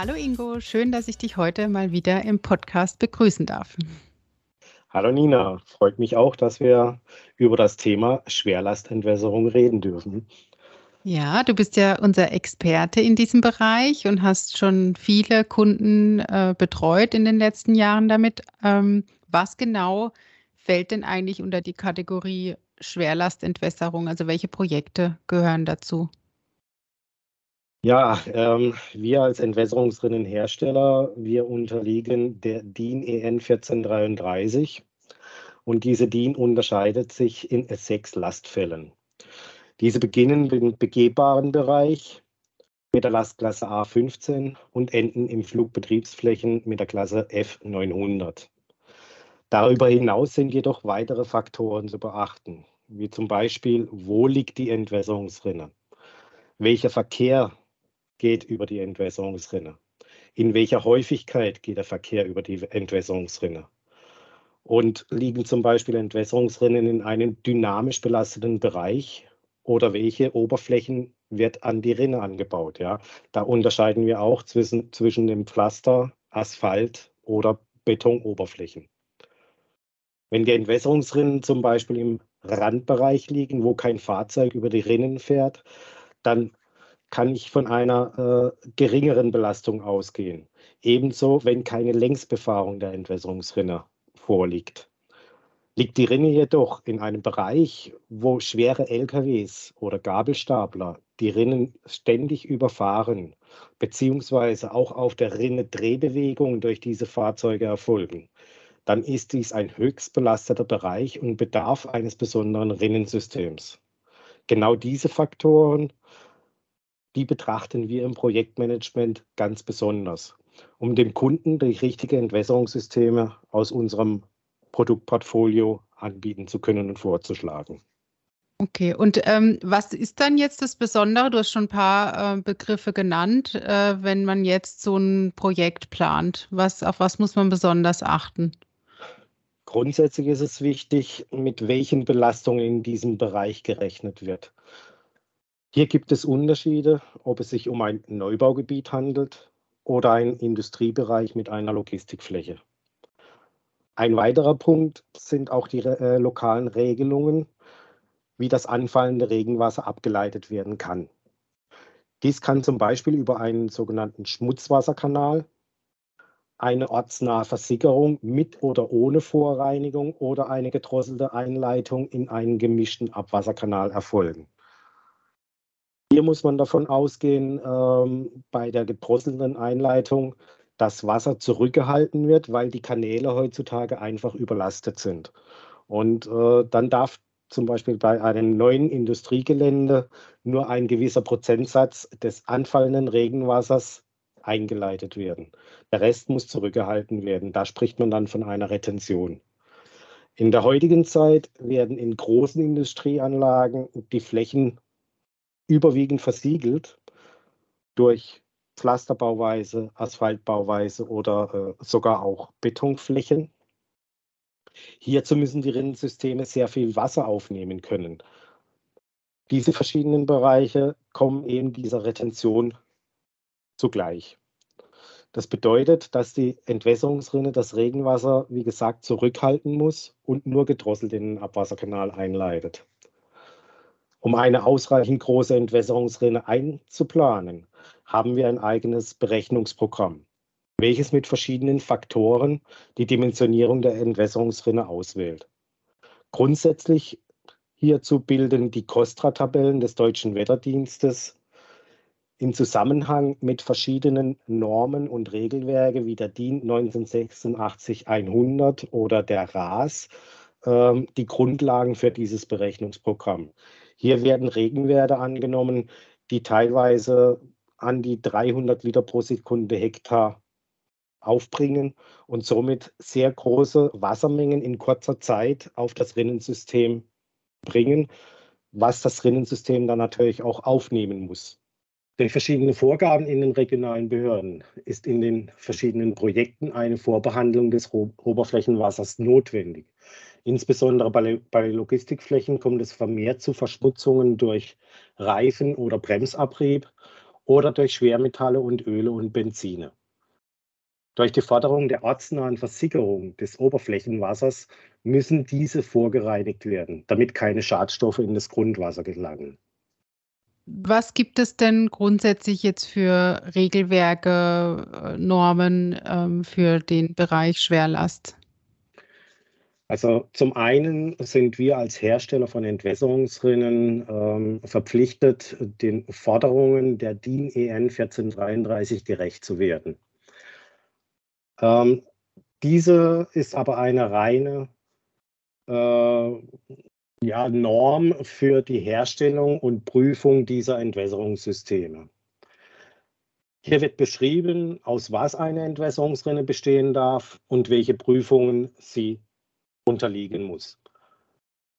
Hallo Ingo, schön, dass ich dich heute mal wieder im Podcast begrüßen darf. Hallo Nina, freut mich auch, dass wir über das Thema Schwerlastentwässerung reden dürfen. Ja, du bist ja unser Experte in diesem Bereich und hast schon viele Kunden äh, betreut in den letzten Jahren damit. Ähm, was genau fällt denn eigentlich unter die Kategorie Schwerlastentwässerung? Also welche Projekte gehören dazu? Ja, ähm, wir als Entwässerungsrinnenhersteller, wir unterliegen der DIN EN 1433 und diese DIN unterscheidet sich in sechs Lastfällen. Diese beginnen im begehbaren Bereich mit der Lastklasse A15 und enden im Flugbetriebsflächen mit der Klasse F900. Darüber hinaus sind jedoch weitere Faktoren zu beachten, wie zum Beispiel, wo liegt die Entwässerungsrinne? Welcher Verkehr geht über die Entwässerungsrinne? In welcher Häufigkeit geht der Verkehr über die Entwässerungsrinne? Und liegen zum Beispiel Entwässerungsrinnen in einem dynamisch belasteten Bereich oder welche Oberflächen wird an die Rinne angebaut? Ja? Da unterscheiden wir auch zwischen, zwischen dem Pflaster, Asphalt oder Betonoberflächen. Wenn die Entwässerungsrinnen zum Beispiel im Randbereich liegen, wo kein Fahrzeug über die Rinnen fährt, dann kann ich von einer äh, geringeren Belastung ausgehen. Ebenso, wenn keine Längsbefahrung der Entwässerungsrinne vorliegt. Liegt die Rinne jedoch in einem Bereich, wo schwere LKWs oder Gabelstapler die Rinnen ständig überfahren, beziehungsweise auch auf der Rinne Drehbewegungen durch diese Fahrzeuge erfolgen, dann ist dies ein höchst belasteter Bereich und bedarf eines besonderen Rinnensystems. Genau diese Faktoren die betrachten wir im Projektmanagement ganz besonders, um dem Kunden die richtigen Entwässerungssysteme aus unserem Produktportfolio anbieten zu können und vorzuschlagen. Okay, und ähm, was ist dann jetzt das Besondere? Du hast schon ein paar äh, Begriffe genannt, äh, wenn man jetzt so ein Projekt plant. Was, auf was muss man besonders achten? Grundsätzlich ist es wichtig, mit welchen Belastungen in diesem Bereich gerechnet wird. Hier gibt es Unterschiede, ob es sich um ein Neubaugebiet handelt oder einen Industriebereich mit einer Logistikfläche. Ein weiterer Punkt sind auch die äh, lokalen Regelungen, wie das anfallende Regenwasser abgeleitet werden kann. Dies kann zum Beispiel über einen sogenannten Schmutzwasserkanal, eine ortsnahe Versickerung mit oder ohne Vorreinigung oder eine gedrosselte Einleitung in einen gemischten Abwasserkanal erfolgen. Hier muss man davon ausgehen, ähm, bei der gedrosselten Einleitung, dass Wasser zurückgehalten wird, weil die Kanäle heutzutage einfach überlastet sind. Und äh, dann darf zum Beispiel bei einem neuen Industriegelände nur ein gewisser Prozentsatz des anfallenden Regenwassers eingeleitet werden. Der Rest muss zurückgehalten werden. Da spricht man dann von einer Retention. In der heutigen Zeit werden in großen Industrieanlagen die Flächen überwiegend versiegelt durch Pflasterbauweise, Asphaltbauweise oder äh, sogar auch Betonflächen. Hierzu müssen die Rinnensysteme sehr viel Wasser aufnehmen können. Diese verschiedenen Bereiche kommen eben dieser Retention zugleich. Das bedeutet, dass die Entwässerungsrinne das Regenwasser, wie gesagt, zurückhalten muss und nur gedrosselt in den Abwasserkanal einleitet. Um eine ausreichend große Entwässerungsrinne einzuplanen, haben wir ein eigenes Berechnungsprogramm, welches mit verschiedenen Faktoren die Dimensionierung der Entwässerungsrinne auswählt. Grundsätzlich hierzu bilden die Kostra-Tabellen des Deutschen Wetterdienstes in Zusammenhang mit verschiedenen Normen und Regelwerke wie der DIN 1986-100 oder der RAS äh, die Grundlagen für dieses Berechnungsprogramm. Hier werden Regenwerte angenommen, die teilweise an die 300 Liter pro Sekunde Hektar aufbringen und somit sehr große Wassermengen in kurzer Zeit auf das Rinnensystem bringen, was das Rinnensystem dann natürlich auch aufnehmen muss. Durch verschiedene Vorgaben in den regionalen Behörden ist in den verschiedenen Projekten eine Vorbehandlung des Oberflächenwassers notwendig. Insbesondere bei, bei Logistikflächen kommt es vermehrt zu Verschmutzungen durch Reifen- oder Bremsabrieb oder durch Schwermetalle und Öle und Benzine. Durch die Forderung der ortsnahen Versickerung des Oberflächenwassers müssen diese vorgereinigt werden, damit keine Schadstoffe in das Grundwasser gelangen. Was gibt es denn grundsätzlich jetzt für Regelwerke, äh, Normen ähm, für den Bereich Schwerlast? Also zum einen sind wir als Hersteller von Entwässerungsrinnen ähm, verpflichtet, den Forderungen der DIN EN 1433 gerecht zu werden. Ähm, diese ist aber eine reine äh, ja, Norm für die Herstellung und Prüfung dieser Entwässerungssysteme. Hier wird beschrieben, aus was eine Entwässerungsrinne bestehen darf und welche Prüfungen sie unterliegen muss.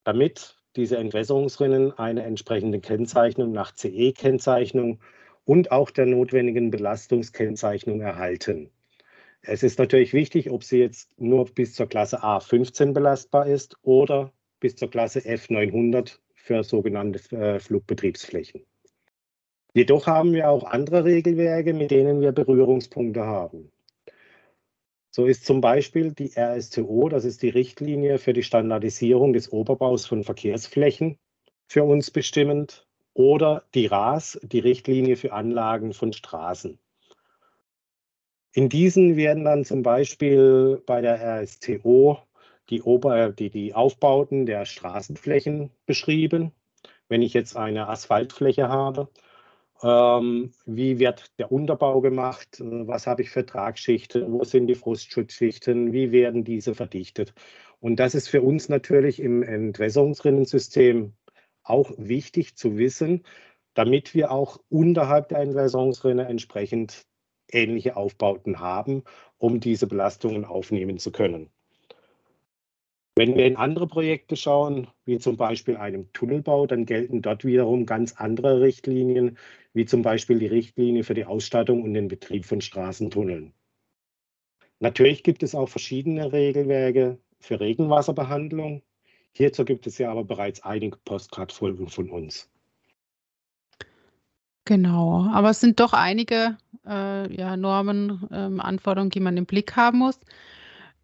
Damit diese Entwässerungsrinnen eine entsprechende Kennzeichnung nach CE-Kennzeichnung und auch der notwendigen Belastungskennzeichnung erhalten. Es ist natürlich wichtig, ob sie jetzt nur bis zur Klasse A15 belastbar ist oder bis zur Klasse F900 für sogenannte äh, Flugbetriebsflächen. Jedoch haben wir auch andere Regelwerke, mit denen wir Berührungspunkte haben. So ist zum Beispiel die RSTO, das ist die Richtlinie für die Standardisierung des Oberbaus von Verkehrsflächen, für uns bestimmend, oder die RAS, die Richtlinie für Anlagen von Straßen. In diesen werden dann zum Beispiel bei der RSTO die, Ober die, die Aufbauten der Straßenflächen beschrieben. Wenn ich jetzt eine Asphaltfläche habe, ähm, wie wird der Unterbau gemacht? Was habe ich für Tragschichten? Wo sind die Frostschutzschichten? Wie werden diese verdichtet? Und das ist für uns natürlich im Entwässerungsrinnensystem auch wichtig zu wissen, damit wir auch unterhalb der Entwässerungsrinne entsprechend ähnliche Aufbauten haben, um diese Belastungen aufnehmen zu können. Wenn wir in andere Projekte schauen, wie zum Beispiel einem Tunnelbau, dann gelten dort wiederum ganz andere Richtlinien, wie zum Beispiel die Richtlinie für die Ausstattung und den Betrieb von Straßentunneln. Natürlich gibt es auch verschiedene Regelwerke für Regenwasserbehandlung. Hierzu gibt es ja aber bereits einige Postcard-Folgen von uns. Genau, aber es sind doch einige äh, ja, Normen, ähm, Anforderungen, die man im Blick haben muss.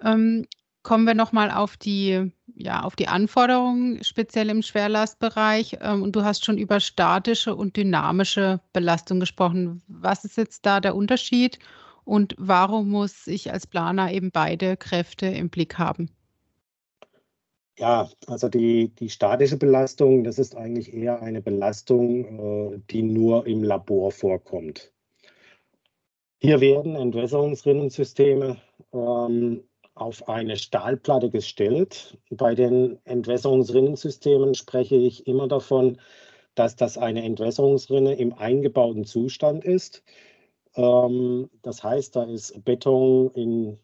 Ähm, kommen wir nochmal auf die, ja, auf die Anforderungen, speziell im Schwerlastbereich. Ähm, und du hast schon über statische und dynamische Belastung gesprochen. Was ist jetzt da der Unterschied und warum muss ich als Planer eben beide Kräfte im Blick haben? Ja, also die, die statische Belastung, das ist eigentlich eher eine Belastung, äh, die nur im Labor vorkommt. Hier werden Entwässerungsrinnensysteme ähm, auf eine Stahlplatte gestellt. Bei den Entwässerungsrinnensystemen spreche ich immer davon, dass das eine Entwässerungsrinne im eingebauten Zustand ist. Ähm, das heißt, da ist Beton in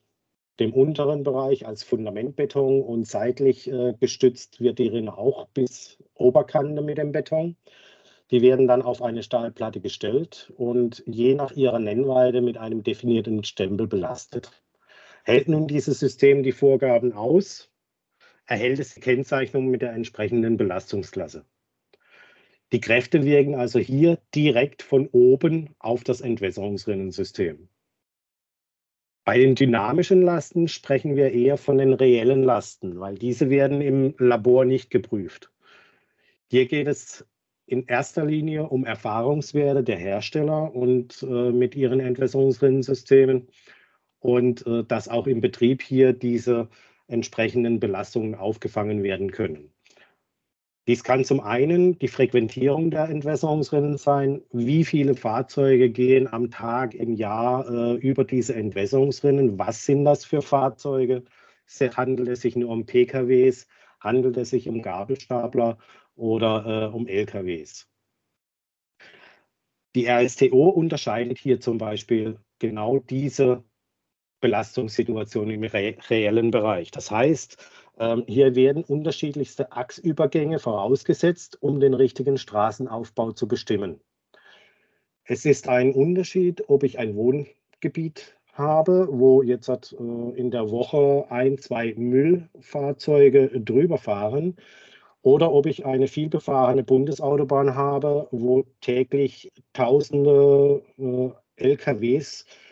dem unteren Bereich als Fundamentbeton und seitlich äh, gestützt wird die Rinne auch bis Oberkante mit dem Beton. Die werden dann auf eine Stahlplatte gestellt und je nach ihrer Nennweite mit einem definierten Stempel belastet. Hält nun dieses System die Vorgaben aus, erhält es die Kennzeichnung mit der entsprechenden Belastungsklasse. Die Kräfte wirken also hier direkt von oben auf das Entwässerungsrinnensystem. Bei den dynamischen Lasten sprechen wir eher von den reellen Lasten, weil diese werden im Labor nicht geprüft. Hier geht es in erster Linie um Erfahrungswerte der Hersteller und äh, mit ihren Entwässerungsrinnensystemen und äh, dass auch im Betrieb hier diese entsprechenden Belastungen aufgefangen werden können. Dies kann zum einen die Frequentierung der Entwässerungsrinnen sein. Wie viele Fahrzeuge gehen am Tag, im Jahr äh, über diese Entwässerungsrinnen? Was sind das für Fahrzeuge? Handelt es sich nur um PKWs? Handelt es sich um Gabelstapler oder äh, um LKWs? Die RSTO unterscheidet hier zum Beispiel genau diese Belastungssituation im re reellen Bereich. Das heißt, ähm, hier werden unterschiedlichste Achsübergänge vorausgesetzt, um den richtigen Straßenaufbau zu bestimmen. Es ist ein Unterschied, ob ich ein Wohngebiet habe, wo jetzt äh, in der Woche ein, zwei Müllfahrzeuge drüber fahren oder ob ich eine vielbefahrene Bundesautobahn habe, wo täglich tausende LKWs äh,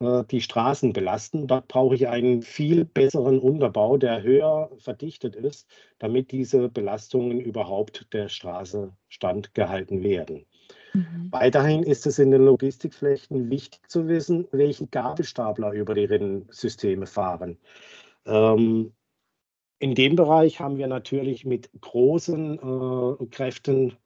die Straßen belasten. Dort brauche ich einen viel besseren Unterbau, der höher verdichtet ist, damit diese Belastungen überhaupt der Straße standgehalten werden. Mhm. Weiterhin ist es in den Logistikflächen wichtig zu wissen, welche Gabelstapler über die Rinnensysteme fahren. Ähm, in dem Bereich haben wir natürlich mit großen äh, Kräften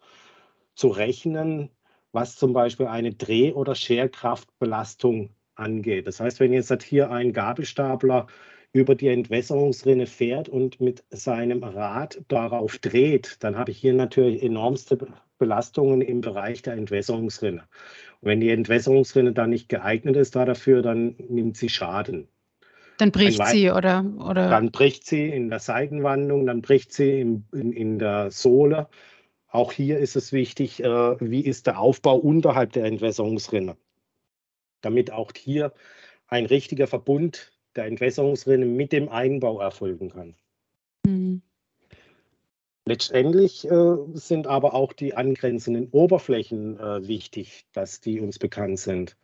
zu rechnen, was zum Beispiel eine Dreh- oder Scherkraftbelastung angeht. Das heißt, wenn jetzt hier ein Gabelstapler über die Entwässerungsrinne fährt und mit seinem Rad darauf dreht, dann habe ich hier natürlich enormste Belastungen im Bereich der Entwässerungsrinne. Und wenn die Entwässerungsrinne dann nicht geeignet ist dafür, dann nimmt sie Schaden. Dann bricht sie, oder, oder? Dann bricht sie in der Seitenwandung, dann bricht sie in, in, in der Sohle. Auch hier ist es wichtig, äh, wie ist der Aufbau unterhalb der Entwässerungsrinne, damit auch hier ein richtiger Verbund der Entwässerungsrinne mit dem Einbau erfolgen kann. Mhm. Letztendlich äh, sind aber auch die angrenzenden Oberflächen äh, wichtig, dass die uns bekannt sind.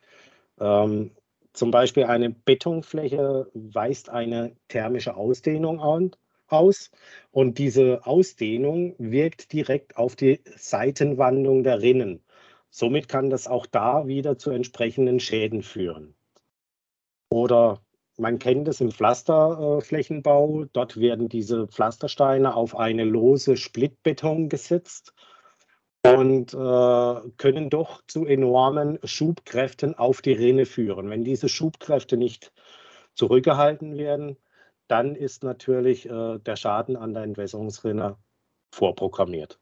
Ähm, zum Beispiel eine Betonfläche weist eine thermische Ausdehnung an, aus und diese Ausdehnung wirkt direkt auf die Seitenwandung der Rinnen. Somit kann das auch da wieder zu entsprechenden Schäden führen. Oder man kennt es im Pflasterflächenbau. Dort werden diese Pflastersteine auf eine lose Splittbeton gesetzt und äh, können doch zu enormen Schubkräften auf die Rinne führen. Wenn diese Schubkräfte nicht zurückgehalten werden, dann ist natürlich äh, der Schaden an der Entwässerungsrinne vorprogrammiert.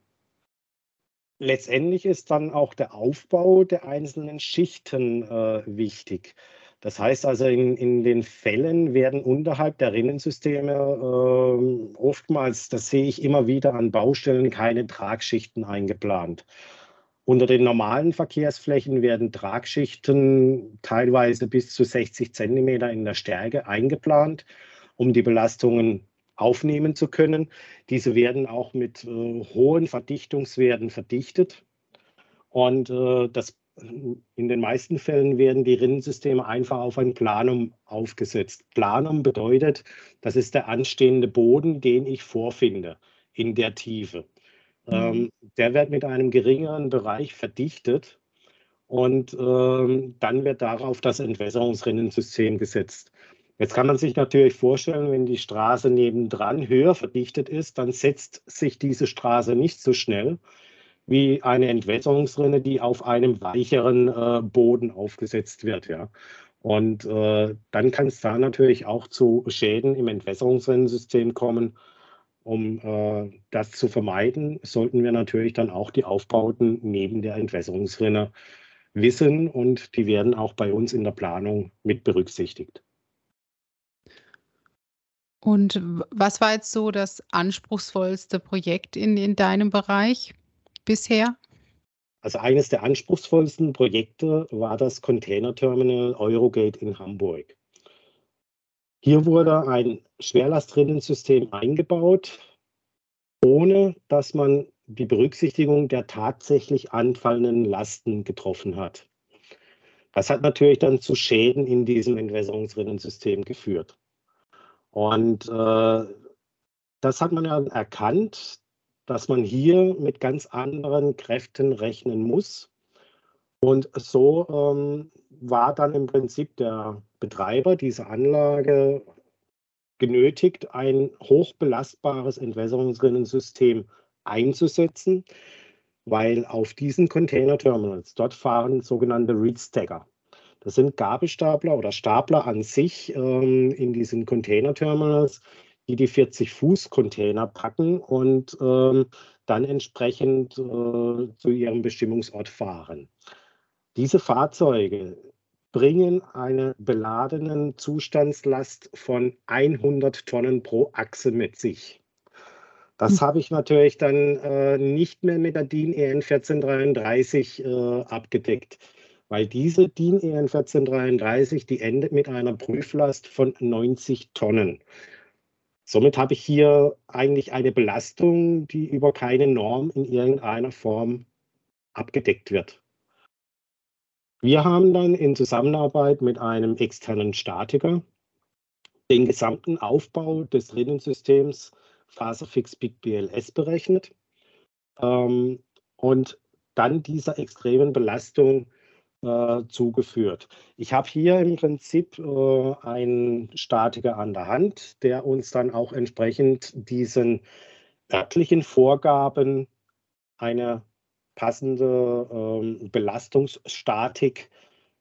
Letztendlich ist dann auch der Aufbau der einzelnen Schichten äh, wichtig. Das heißt also, in, in den Fällen werden unterhalb der Rinnensysteme äh, oftmals, das sehe ich immer wieder an Baustellen, keine Tragschichten eingeplant. Unter den normalen Verkehrsflächen werden Tragschichten teilweise bis zu 60 Zentimeter in der Stärke eingeplant, um die Belastungen aufnehmen zu können. Diese werden auch mit äh, hohen Verdichtungswerten verdichtet. Und äh, das in den meisten Fällen werden die Rinnensysteme einfach auf ein Planum aufgesetzt. Planum bedeutet, das ist der anstehende Boden, den ich vorfinde in der Tiefe. Mhm. Ähm, der wird mit einem geringeren Bereich verdichtet und ähm, dann wird darauf das Entwässerungsrinnensystem gesetzt. Jetzt kann man sich natürlich vorstellen, wenn die Straße nebendran höher verdichtet ist, dann setzt sich diese Straße nicht so schnell wie eine Entwässerungsrinne, die auf einem weicheren äh, Boden aufgesetzt wird. Ja. Und äh, dann kann es da natürlich auch zu Schäden im Entwässerungsrinnensystem kommen. Um äh, das zu vermeiden, sollten wir natürlich dann auch die Aufbauten neben der Entwässerungsrinne wissen und die werden auch bei uns in der Planung mit berücksichtigt. Und was war jetzt so das anspruchsvollste Projekt in, in deinem Bereich? bisher? Also eines der anspruchsvollsten Projekte war das Containerterminal Eurogate in Hamburg. Hier wurde ein Schwerlastrinnensystem eingebaut, ohne dass man die Berücksichtigung der tatsächlich anfallenden Lasten getroffen hat. Das hat natürlich dann zu Schäden in diesem Entwässerungsrinnensystem geführt. Und äh, das hat man ja erkannt, dass man hier mit ganz anderen Kräften rechnen muss. Und so ähm, war dann im Prinzip der Betreiber dieser Anlage genötigt, ein hochbelastbares Entwässerungsrinnensystem einzusetzen, weil auf diesen Container-Terminals, dort fahren sogenannte Reed-Stacker. Das sind Gabelstapler oder Stapler an sich ähm, in diesen Container-Terminals, die die 40-Fuß-Container packen und ähm, dann entsprechend äh, zu ihrem Bestimmungsort fahren. Diese Fahrzeuge bringen eine beladenen Zustandslast von 100 Tonnen pro Achse mit sich. Das hm. habe ich natürlich dann äh, nicht mehr mit der DIN EN 1433 äh, abgedeckt, weil diese DIN EN 1433, die endet mit einer Prüflast von 90 Tonnen. Somit habe ich hier eigentlich eine Belastung, die über keine Norm in irgendeiner Form abgedeckt wird. Wir haben dann in Zusammenarbeit mit einem externen Statiker den gesamten Aufbau des Rinnensystems Faserfix Big BLS berechnet ähm, und dann dieser extremen Belastung äh, zugeführt. Ich habe hier im Prinzip äh, einen Statiker an der Hand, der uns dann auch entsprechend diesen örtlichen Vorgaben eine passende ähm, Belastungsstatik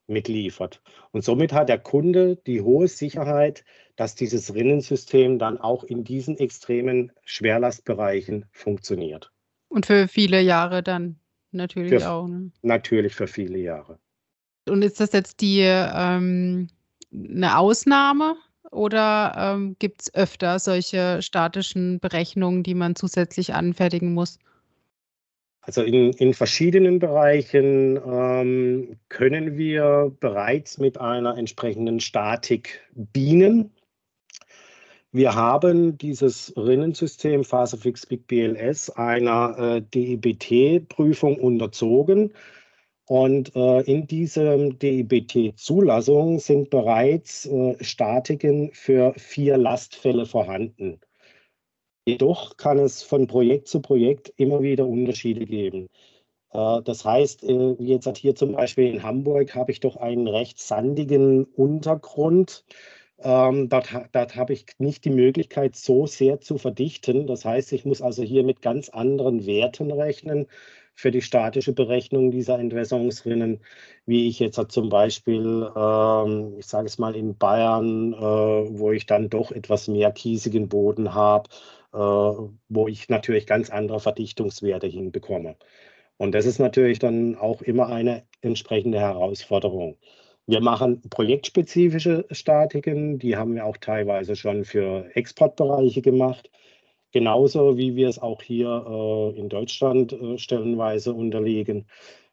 mitliefert. Und somit hat der Kunde die hohe Sicherheit, dass dieses Rinnensystem dann auch in diesen extremen Schwerlastbereichen funktioniert. Und für viele Jahre dann natürlich für, auch. Ne? Natürlich für viele Jahre. Und ist das jetzt die ähm, eine Ausnahme oder ähm, gibt es öfter solche statischen Berechnungen, die man zusätzlich anfertigen muss? Also in, in verschiedenen Bereichen ähm, können wir bereits mit einer entsprechenden Statik dienen. Wir haben dieses Rinnensystem Fasefix Big BLS einer äh, DEBT-Prüfung unterzogen. Und äh, in dieser DEBT-Zulassung sind bereits äh, Statiken für vier Lastfälle vorhanden. Jedoch kann es von Projekt zu Projekt immer wieder Unterschiede geben. Äh, das heißt, äh, wie jetzt hier zum Beispiel in Hamburg habe ich doch einen recht sandigen Untergrund. Ähm, dort, dort habe ich nicht die Möglichkeit, so sehr zu verdichten. Das heißt, ich muss also hier mit ganz anderen Werten rechnen für die statische Berechnung dieser Entwässerungsrinnen, wie ich jetzt zum Beispiel, ähm, ich sage es mal in Bayern, äh, wo ich dann doch etwas mehr kiesigen Boden habe, äh, wo ich natürlich ganz andere Verdichtungswerte hinbekomme. Und das ist natürlich dann auch immer eine entsprechende Herausforderung. Wir machen projektspezifische Statiken, die haben wir auch teilweise schon für Exportbereiche gemacht. Genauso wie wir es auch hier äh, in Deutschland äh, stellenweise unterlegen.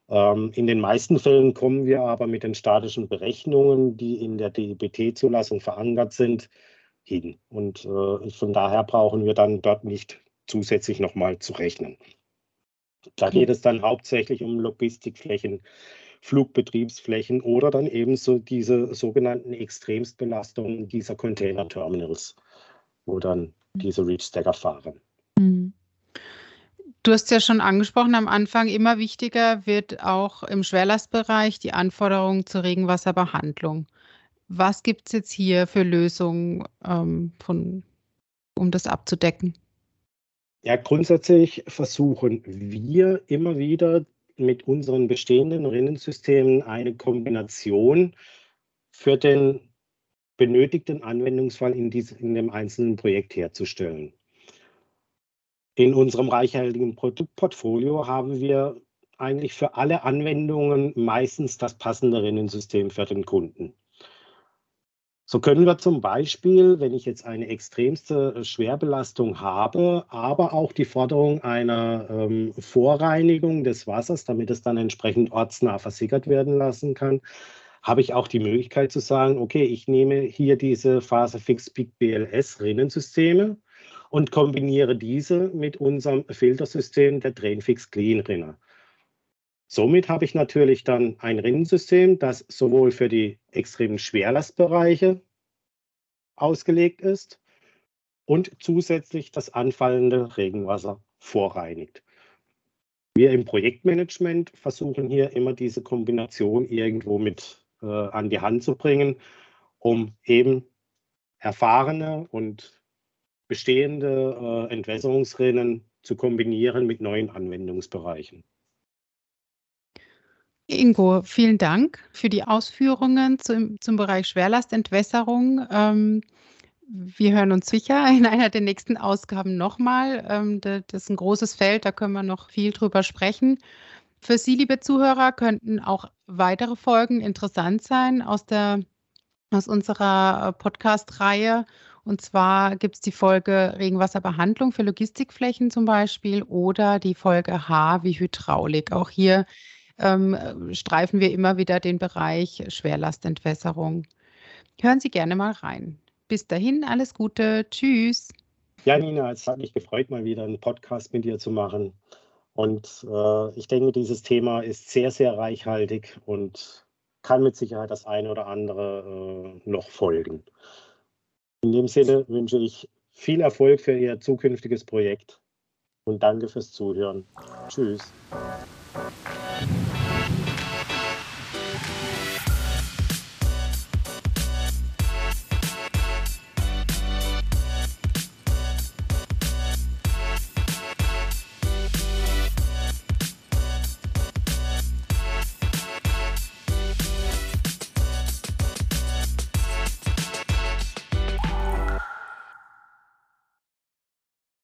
Ähm, in den meisten Fällen kommen wir aber mit den statischen Berechnungen, die in der DIBT-Zulassung verankert sind, hin. Und äh, von daher brauchen wir dann dort nicht zusätzlich nochmal zu rechnen. Da geht es dann hauptsächlich um Logistikflächen, Flugbetriebsflächen oder dann eben so diese sogenannten Extremstbelastungen dieser Container-Terminals, wo dann diese Reach-Stacker fahren. Mhm. Du hast ja schon angesprochen am Anfang, immer wichtiger wird auch im Schwerlastbereich die Anforderung zur Regenwasserbehandlung. Was gibt es jetzt hier für Lösungen, ähm, von, um das abzudecken? Ja, grundsätzlich versuchen wir immer wieder mit unseren bestehenden Rinnensystemen eine Kombination für den benötigten Anwendungsfall in, dies, in dem einzelnen Projekt herzustellen. In unserem reichhaltigen Produktportfolio haben wir eigentlich für alle Anwendungen meistens das passende Rinnensystem für den Kunden. So können wir zum Beispiel, wenn ich jetzt eine extremste Schwerbelastung habe, aber auch die Forderung einer ähm, Vorreinigung des Wassers, damit es dann entsprechend ortsnah versickert werden lassen kann, habe ich auch die Möglichkeit zu sagen, okay, ich nehme hier diese Phasefix Peak BLS Rinnensysteme und kombiniere diese mit unserem Filtersystem der Drainfix Clean Rinner. Somit habe ich natürlich dann ein Rinnensystem, das sowohl für die extremen Schwerlastbereiche ausgelegt ist und zusätzlich das anfallende Regenwasser vorreinigt. Wir im Projektmanagement versuchen hier immer diese Kombination irgendwo mit äh, an die Hand zu bringen, um eben erfahrene und bestehende äh, Entwässerungsrinnen zu kombinieren mit neuen Anwendungsbereichen. Ingo, vielen Dank für die Ausführungen zum, zum Bereich Schwerlastentwässerung. Ähm, wir hören uns sicher in einer der nächsten Ausgaben nochmal. Ähm, das ist ein großes Feld, da können wir noch viel drüber sprechen. Für Sie, liebe Zuhörer, könnten auch weitere Folgen interessant sein aus, der, aus unserer äh, Podcast-Reihe. Und zwar gibt es die Folge Regenwasserbehandlung für Logistikflächen zum Beispiel oder die Folge H wie Hydraulik. Auch hier ähm, streifen wir immer wieder den Bereich Schwerlastentwässerung. Hören Sie gerne mal rein. Bis dahin, alles Gute. Tschüss. Ja, Nina, es hat mich gefreut, mal wieder einen Podcast mit dir zu machen. Und äh, ich denke, dieses Thema ist sehr, sehr reichhaltig und kann mit Sicherheit das eine oder andere äh, noch folgen. In dem Sinne wünsche ich viel Erfolg für Ihr zukünftiges Projekt und danke fürs Zuhören. Tschüss.